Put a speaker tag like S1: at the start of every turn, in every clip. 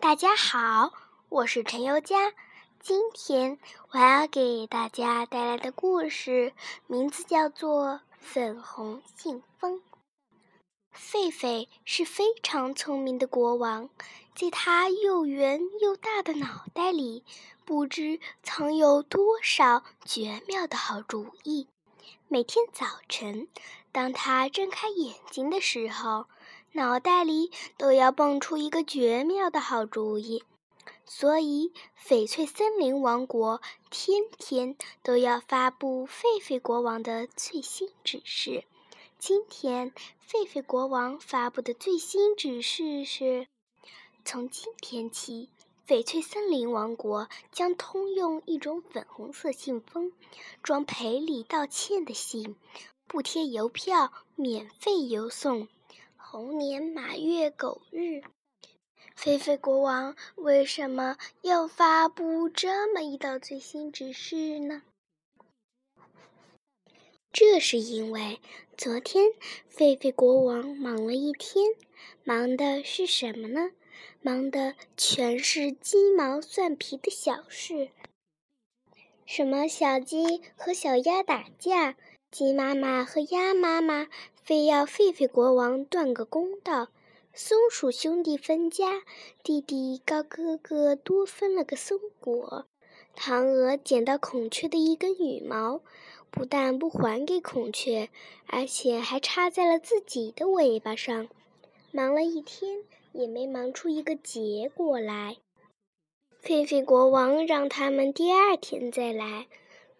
S1: 大家好，我是陈宥嘉。今天我要给大家带来的故事名字叫做《粉红信封》。狒狒是非常聪明的国王，在他又圆又大的脑袋里，不知藏有多少绝妙的好主意。每天早晨，当他睁开眼睛的时候，脑袋里都要蹦出一个绝妙的好主意。所以，翡翠森林王国天天都要发布狒狒国王的最新指示。今天，狒狒国王发布的最新指示是：从今天起，翡翠森林王国将通用一种粉红色信封，装赔礼道歉的信，不贴邮票，免费邮送。猴年马月狗日。狒狒国王为什么要发布这么一道最新指示呢？这是因为昨天狒狒国王忙了一天，忙的是什么呢？忙的全是鸡毛蒜皮的小事，什么小鸡和小鸭打架，鸡妈妈和鸭妈妈非要狒狒国王断个公道。松鼠兄弟分家，弟弟高哥哥多分了个松果。嫦娥捡到孔雀的一根羽毛，不但不还给孔雀，而且还插在了自己的尾巴上。忙了一天，也没忙出一个结果来。狒狒国王让他们第二天再来，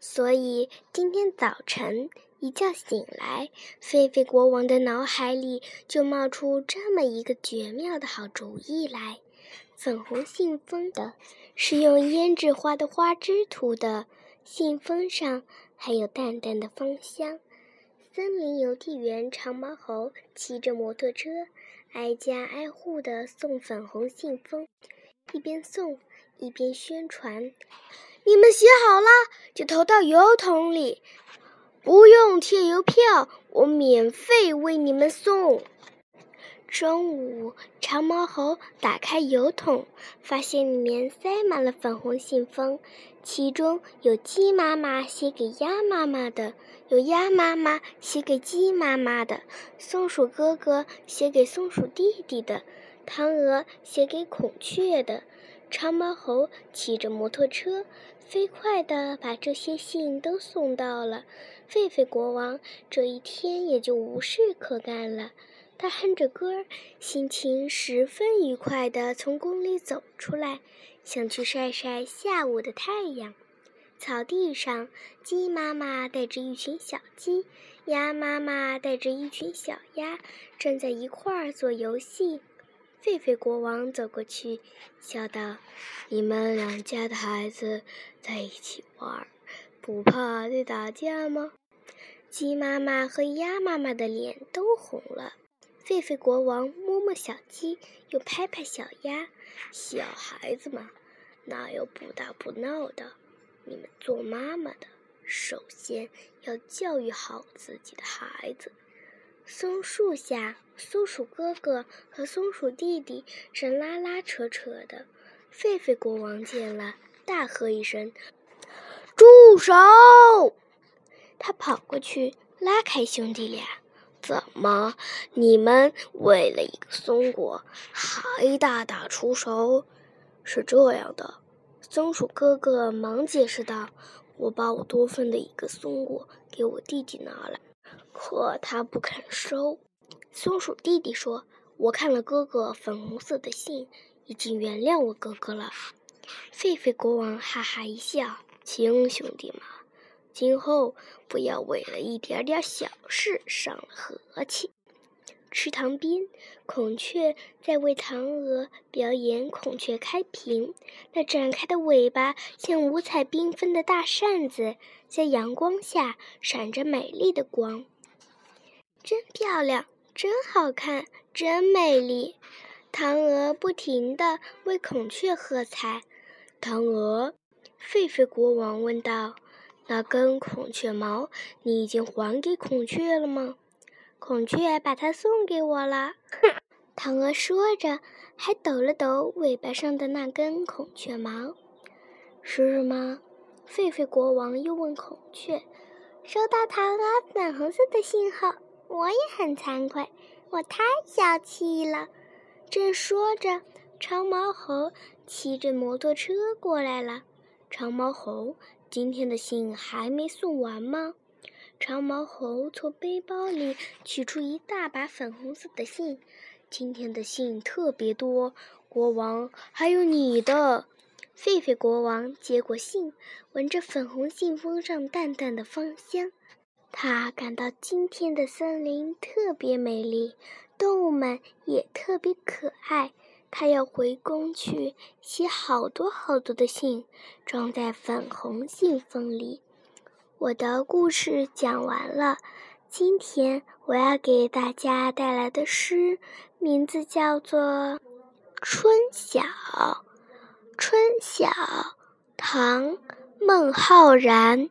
S1: 所以今天早晨。一觉醒来，狒狒国王的脑海里就冒出这么一个绝妙的好主意来：粉红信封的，是用胭脂花的花枝涂的，信封上还有淡淡的芳香。森林邮递员长毛猴骑着摩托车，挨家挨户地送粉红信封，一边送一边宣传：“你们写好了，就投到邮筒里。”送贴邮票，我免费为你们送。中午，长毛猴打开邮筒，发现里面塞满了粉红信封，其中有鸡妈妈写给鸭妈妈的，有鸭妈妈写给鸡妈妈的，松鼠哥哥写给松鼠弟弟的，嫦娥写给孔雀的。长毛猴骑着摩托车，飞快地把这些信都送到了。狒狒国王这一天也就无事可干了，他哼着歌，心情十分愉快地从宫里走出来，想去晒晒下午的太阳。草地上，鸡妈妈带着一群小鸡，鸭妈妈带着一群小鸭，正在一块儿做游戏。狒狒国王走过去，笑道：“你们两家的孩子在一起玩，不怕得打架吗？”鸡妈妈和鸭妈妈的脸都红了。狒狒国王摸摸小鸡，又拍拍小鸭：“小孩子嘛，哪有不打不闹的？你们做妈妈的，首先要教育好自己的孩子。”松树下，松鼠哥哥和松鼠弟弟正拉拉扯扯的。狒狒国王见了，大喝一声：“住手！”他跑过去拉开兄弟俩，怎么你们为了一个松果还大打出手？是这样的，松鼠哥哥忙解释道：“我把我多分的一个松果给我弟弟拿来，可他不肯收。”松鼠弟弟说：“我看了哥哥粉红色的信，已经原谅我哥哥了。”狒狒国王哈哈一笑：“亲兄弟们。”今后不要为了一点点小事伤了和气。池塘边，孔雀在为嫦娥表演孔雀开屏，那展开的尾巴像五彩缤纷的大扇子，在阳光下闪着美丽的光。真漂亮，真好看，真美丽！嫦娥不停地为孔雀喝彩。嫦娥，狒狒国王问道。那根孔雀毛，你已经还给孔雀了吗？孔雀把它送给我了。嫦娥说着，还抖了抖尾巴上的那根孔雀毛。是吗？狒狒国王又问孔雀：“
S2: 收到桃儿粉红色的信后，我也很惭愧，我太小气了。”
S1: 正说着，长毛猴骑着摩托车过来了。长毛猴，今天的信还没送完吗？长毛猴从背包里取出一大把粉红色的信。今天的信特别多，国王，还有你的。狒狒国王接过信，闻着粉红信封上淡淡的芳香，他感到今天的森林特别美丽。动物们也特别可爱。他要回宫去写好多好多的信，装在粉红信封里。我的故事讲完了。今天我要给大家带来的诗，名字叫做《春晓》。春晓，唐·孟浩然。